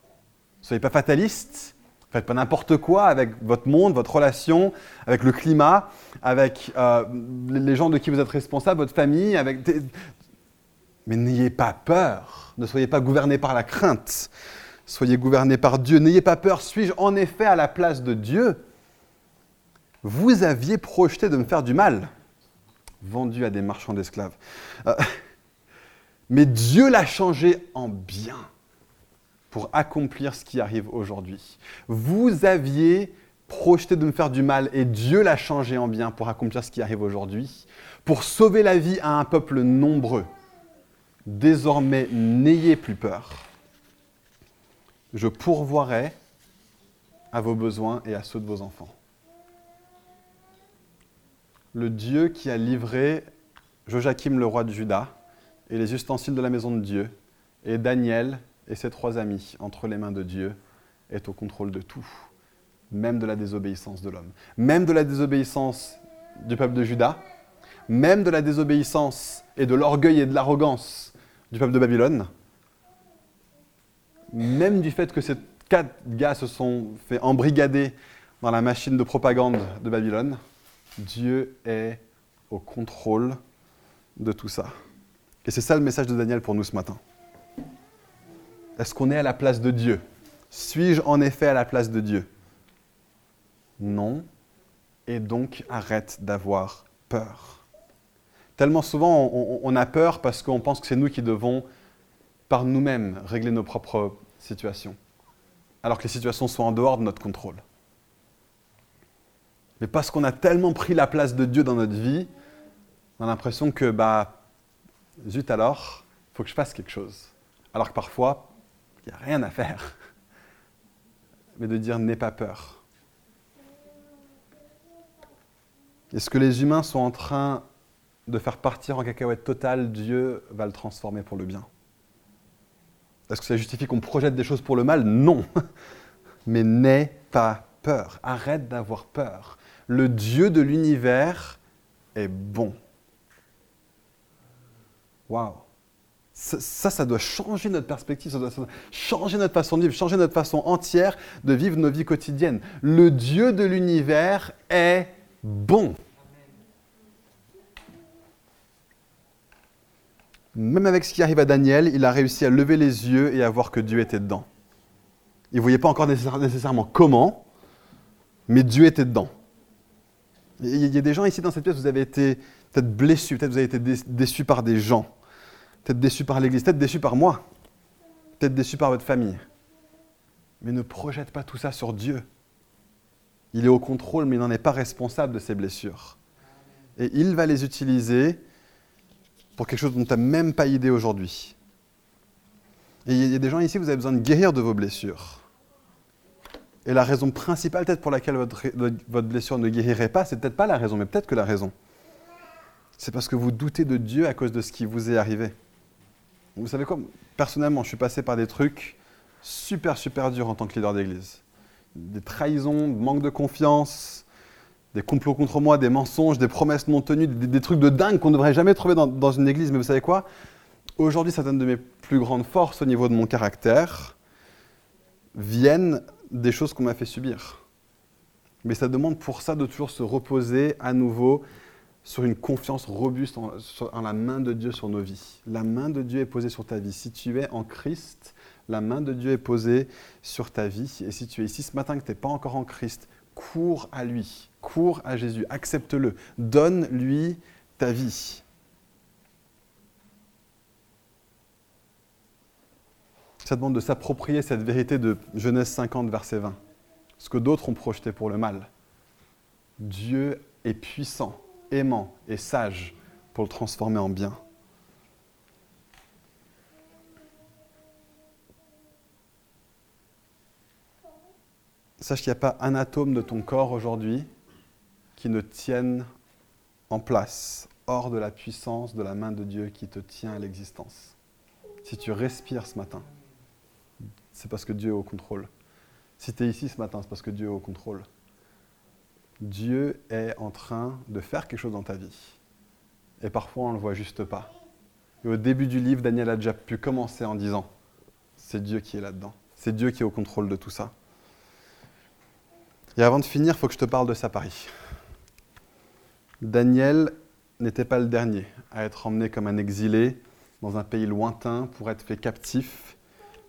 Soyez pas fataliste. Faites pas n'importe quoi avec votre monde, votre relation, avec le climat, avec euh, les gens de qui vous êtes responsable, votre famille, avec mais n'ayez pas peur, ne soyez pas gouverné par la crainte, soyez gouverné par Dieu. N'ayez pas peur, suis-je en effet à la place de Dieu? Vous aviez projeté de me faire du mal, vendu à des marchands d'esclaves. Euh, mais Dieu l'a changé en bien pour accomplir ce qui arrive aujourd'hui. Vous aviez projeté de me faire du mal et Dieu l'a changé en bien pour accomplir ce qui arrive aujourd'hui, pour sauver la vie à un peuple nombreux. Désormais, n'ayez plus peur. Je pourvoirai à vos besoins et à ceux de vos enfants. Le Dieu qui a livré Joachim le roi de Juda et les ustensiles de la maison de Dieu, et Daniel et ses trois amis entre les mains de Dieu, est au contrôle de tout, même de la désobéissance de l'homme, même de la désobéissance du peuple de Juda, même de la désobéissance et de l'orgueil et de l'arrogance du peuple de Babylone, même du fait que ces quatre gars se sont fait embrigader dans la machine de propagande de Babylone, Dieu est au contrôle de tout ça. Et c'est ça le message de Daniel pour nous ce matin. Est-ce qu'on est à la place de Dieu? Suis-je en effet à la place de Dieu? Non. Et donc arrête d'avoir peur. Tellement souvent, on, a peur parce qu'on pense que c'est nous qui devons, par nous-mêmes, régler nos propres situations, alors que les situations sont en dehors de notre contrôle. Mais parce qu'on a tellement pris la place de Dieu dans notre vie, on a l'impression que, bah, zut alors, il faut que je fasse quelque chose. Alors que parfois, il n'y a rien à faire. *laughs* Mais de dire n'aie pas peur. Est-ce que les humains sont en train de faire partir en cacahuète totale, Dieu va le transformer pour le bien? Est-ce que ça justifie qu'on projette des choses pour le mal? Non. *laughs* Mais n'aie pas peur. Arrête d'avoir peur. Le Dieu de l'univers est bon. Waouh. Ça, ça doit changer notre perspective, ça doit, changer notre façon de vivre, changer notre façon entière de vivre nos vies quotidiennes. Le Dieu de l'univers est bon. même avec ce qui arrive à Daniel, il a réussi à lever les yeux et à voir que Dieu était dedans. Il ne voyait pas encore nécessairement comment, mais Dieu était dedans. Il y a des gens ici dans cette pièce, vous avez été peut-être blessés, peut-être vous avez été déçus par des gens, peut-être déçus par l'Église, peut-être déçus par moi, peut-être déçus par votre famille. Mais ne projette pas tout ça sur Dieu. Il est au contrôle, mais il n'en est pas responsable de ses blessures. Et il va les utiliser pour quelque chose dont tu n'as même pas idée aujourd'hui. Et il y a des gens ici, vous avez besoin de guérir de vos blessures. Et la raison principale, peut-être pour laquelle votre, votre blessure ne guérirait pas, c'est peut-être pas la raison, mais peut-être que la raison. C'est parce que vous doutez de Dieu à cause de ce qui vous est arrivé. Vous savez quoi? Personnellement, je suis passé par des trucs super, super durs en tant que leader d'église. Des trahisons, manque de confiance, des complots contre moi, des mensonges, des promesses non tenues, des, trucs de dingue qu'on ne devrait jamais trouver dans, une église. Mais vous savez quoi? Aujourd'hui, certaines de mes plus grandes forces au niveau de mon caractère viennent des choses qu'on m'a fait subir. Mais ça demande pour ça de toujours se reposer à nouveau sur une confiance robuste en, la main de Dieu sur nos vies. La main de Dieu est posée sur ta vie. Si tu es en Christ, la main de Dieu est posée sur ta vie. Et si tu es ici ce matin que tu n'es pas encore en Christ, cours à lui, cours à Jésus, accepte-le, donne-lui ta vie. Ça demande de s'approprier cette vérité de Genèse 50, verset 20, ce que d'autres ont projeté pour le mal. Dieu est puissant, aimant et sage pour le transformer en bien. Sache qu'il n'y a pas un atome de ton corps aujourd'hui qui ne tienne en place hors de la puissance de la main de Dieu qui te tient à l'existence. Si tu respires ce matin, c'est parce que Dieu est au contrôle. Si tu es ici ce matin, c'est parce que Dieu est au contrôle. Dieu est en train de faire quelque chose dans ta vie. Et parfois, on ne le voit juste pas. Et au début du livre, Daniel a déjà pu commencer en disant, c'est Dieu qui est là-dedans. C'est Dieu qui est au contrôle de tout ça. Et avant de finir, il faut que je te parle de sa Paris. Daniel n'était pas le dernier à être emmené comme un exilé dans un pays lointain pour être fait captif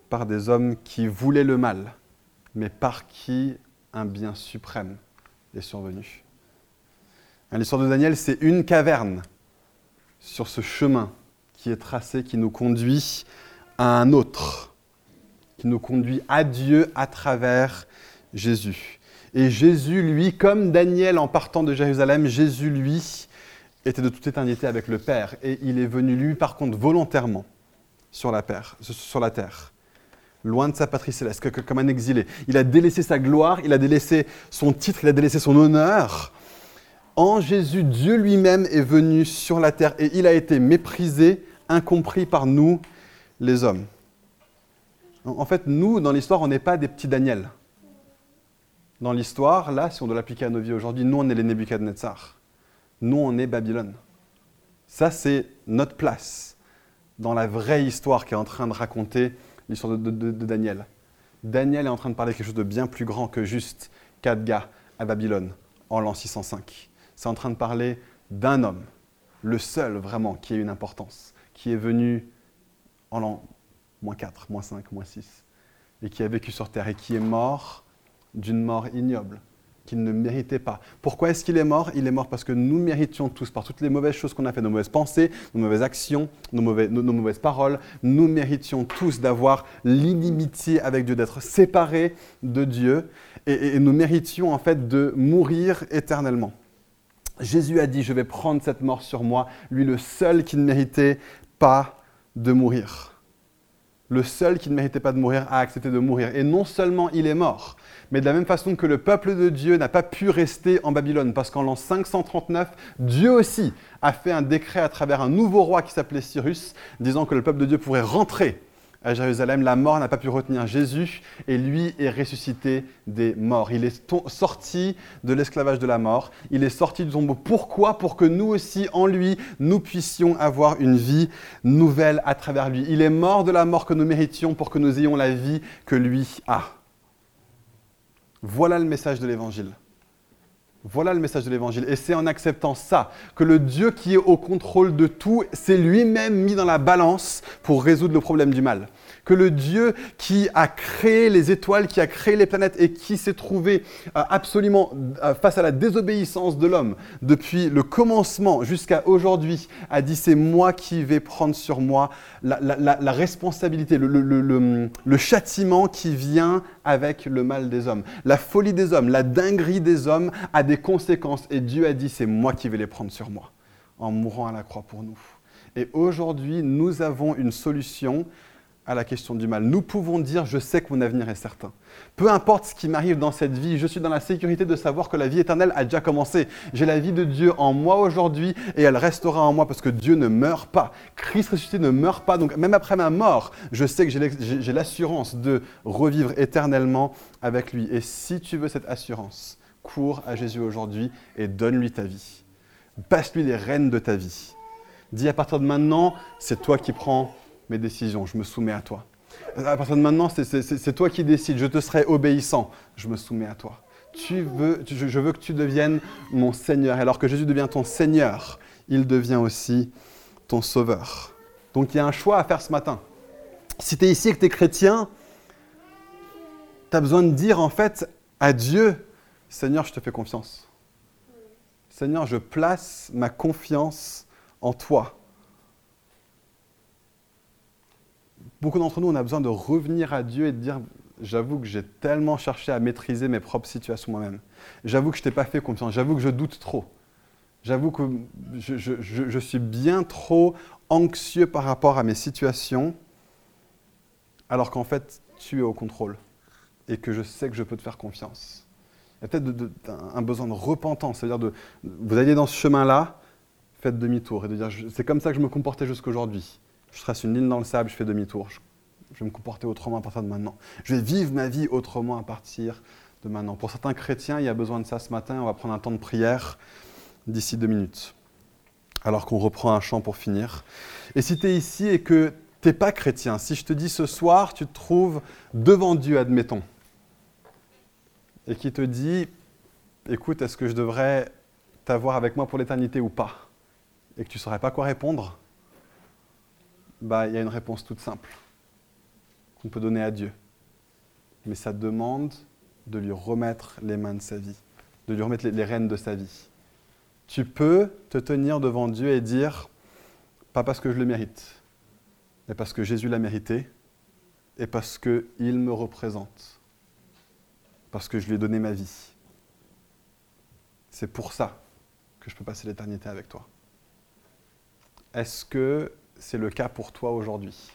par des hommes qui voulaient le mal, mais par qui un bien suprême est survenu. L'histoire de Daniel, c'est une caverne sur ce chemin qui est tracé, qui nous conduit à un autre, qui nous conduit à Dieu à travers Jésus. Et Jésus, lui, comme Daniel en partant de Jérusalem, Jésus, lui, était de toute éternité avec le Père. Et il est venu, lui, par contre, volontairement sur la, sur la terre, loin de sa patrie céleste, comme un exilé. Il a délaissé sa gloire, il a délaissé son titre, il a délaissé son honneur. En Jésus, Dieu lui-même est venu sur la terre et il a été méprisé, incompris par nous, les hommes. En fait, nous, dans l'histoire, on n'est pas des petits Daniel dans l'histoire, là, si on doit l'appliquer à nos vies aujourd'hui, nous, on est les Nebuchadnezzar. Nous, on est Babylone. Ça, c'est notre place dans la vraie histoire qui est en train de raconter l'histoire de, Daniel. Daniel est en train de parler de quelque chose de bien plus grand que juste quatre à Babylone en l'an 605. C'est en train de parler d'un homme, le seul vraiment qui ait une importance, qui est venu en l'an moins 4, moins 5, moins 6, et qui a vécu sur terre et qui est mort d'une mort ignoble qu'il ne méritait pas. Pourquoi est-ce qu'il est mort? Il est mort parce que nous méritions tous, par toutes les mauvaises choses qu'on a fait, nos mauvaises pensées, nos mauvaises actions, nos, mauvaises paroles, nous méritions tous d'avoir l'inimitié avec Dieu, d'être séparés de Dieu, et, et nous méritions en fait de mourir éternellement. Jésus a dit, je vais prendre cette mort sur moi, lui le seul qui ne méritait pas de mourir. Le seul qui ne méritait pas de mourir a accepté de mourir. Et non seulement il est mort, mais de la même façon que le peuple de Dieu n'a pas pu rester en Babylone, parce qu'en l'an 539, Dieu aussi a fait un décret à travers un nouveau roi qui s'appelait Cyrus, disant que le peuple de Dieu pourrait rentrer à Jérusalem. La mort n'a pas pu retenir Jésus, et lui est ressuscité des morts. Il est sorti de l'esclavage de la mort, il est sorti du tombeau. Pourquoi? Pour que nous aussi, en lui, nous puissions avoir une vie nouvelle à travers lui. Il est mort de la mort que nous méritions pour que nous ayons la vie que lui a. Voilà le message de l'Évangile. Voilà le message de l'Évangile. Et c'est en acceptant ça que le Dieu qui est au contrôle de tout s'est lui-même mis dans la balance pour résoudre le problème du mal que le Dieu qui a créé les étoiles, qui a créé les planètes et qui s'est trouvé euh, absolument euh, face à la désobéissance de l'homme depuis le commencement jusqu'à aujourd'hui, a dit c'est moi qui vais prendre sur moi la, responsabilité, le, le châtiment qui vient avec le mal des hommes. La folie des hommes, la dinguerie des hommes a des conséquences et Dieu a dit c'est moi qui vais les prendre sur moi en mourant à la croix pour nous. Et aujourd'hui, nous avons une solution à la question du mal. Nous pouvons dire, je sais que mon avenir est certain. Peu importe ce qui m'arrive dans cette vie, je suis dans la sécurité de savoir que la vie éternelle a déjà commencé. J'ai la vie de Dieu en moi aujourd'hui et elle restera en moi parce que Dieu ne meurt pas. Christ ressuscité ne meurt pas. Donc même après ma mort, je sais que j'ai l'assurance de revivre éternellement avec lui. Et si tu veux cette assurance, cours à Jésus aujourd'hui et donne-lui ta vie. Passe-lui les rênes de ta vie. Dis à partir de maintenant, c'est toi qui prends mes décisions, je me soumets à toi. À partir de maintenant, c'est toi qui décides, je te serai obéissant, je me soumets à toi. Tu veux, je veux que tu deviennes mon Seigneur. Et alors que Jésus devient ton Seigneur, il devient aussi ton Sauveur. Donc il y a un choix à faire ce matin. Si tu es ici et que tu es chrétien, tu as besoin de dire en fait à Dieu, Seigneur, je te fais confiance. Seigneur, je place ma confiance en toi. Beaucoup d'entre nous, on a besoin de revenir à Dieu et de dire, j'avoue que j'ai tellement cherché à maîtriser mes propres situations moi-même. J'avoue que je t'ai pas fait confiance. J'avoue que je doute trop. J'avoue que je, suis bien trop anxieux par rapport à mes situations, alors qu'en fait, tu es au contrôle et que je sais que je peux te faire confiance. Il y a peut-être un besoin de repentance, c'est-à-dire de vous allez dans ce chemin-là, faites demi-tour et de dire c'est comme ça que je me comportais jusqu'aujourd'hui. Je trace une ligne dans le sable, je fais demi-tour. Je, je, vais me comporter autrement à partir de maintenant. Je vais vivre ma vie autrement à partir de maintenant. Pour certains chrétiens, il y a besoin de ça ce matin. On va prendre un temps de prière d'ici deux minutes. Alors qu'on reprend un chant pour finir. Et si tu es ici et que tu n'es pas chrétien, si je te dis ce soir, tu te trouves devant Dieu, admettons, et qui te dit, écoute, est-ce que je devrais t'avoir avec moi pour l'éternité ou pas? Et que tu ne saurais pas quoi répondre, bah, il y a une réponse toute simple qu'on peut donner à Dieu. Mais ça demande de lui remettre les mains de sa vie, de lui remettre les, les rênes de sa vie. Tu peux te tenir devant Dieu et dire, pas parce que je le mérite, mais parce que Jésus l'a mérité et parce qu'il me représente, parce que je lui ai donné ma vie. C'est pour ça que je peux passer l'éternité avec toi. Est-ce que c'est le cas pour toi aujourd'hui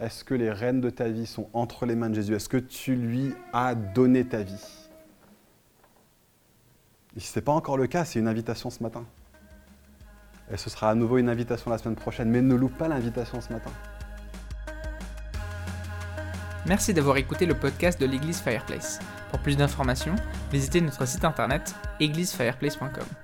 Est-ce que les rênes de ta vie sont entre les mains de Jésus? Est-ce que tu lui as donné ta vie? Et si ce n'est pas encore le cas, c'est une invitation ce matin. Et ce sera à nouveau une invitation la semaine prochaine, mais ne loupe pas l'invitation ce matin. Merci d'avoir écouté le podcast de l'église Fireplace. Pour plus d'informations, visitez notre site internet églisefireplace.com.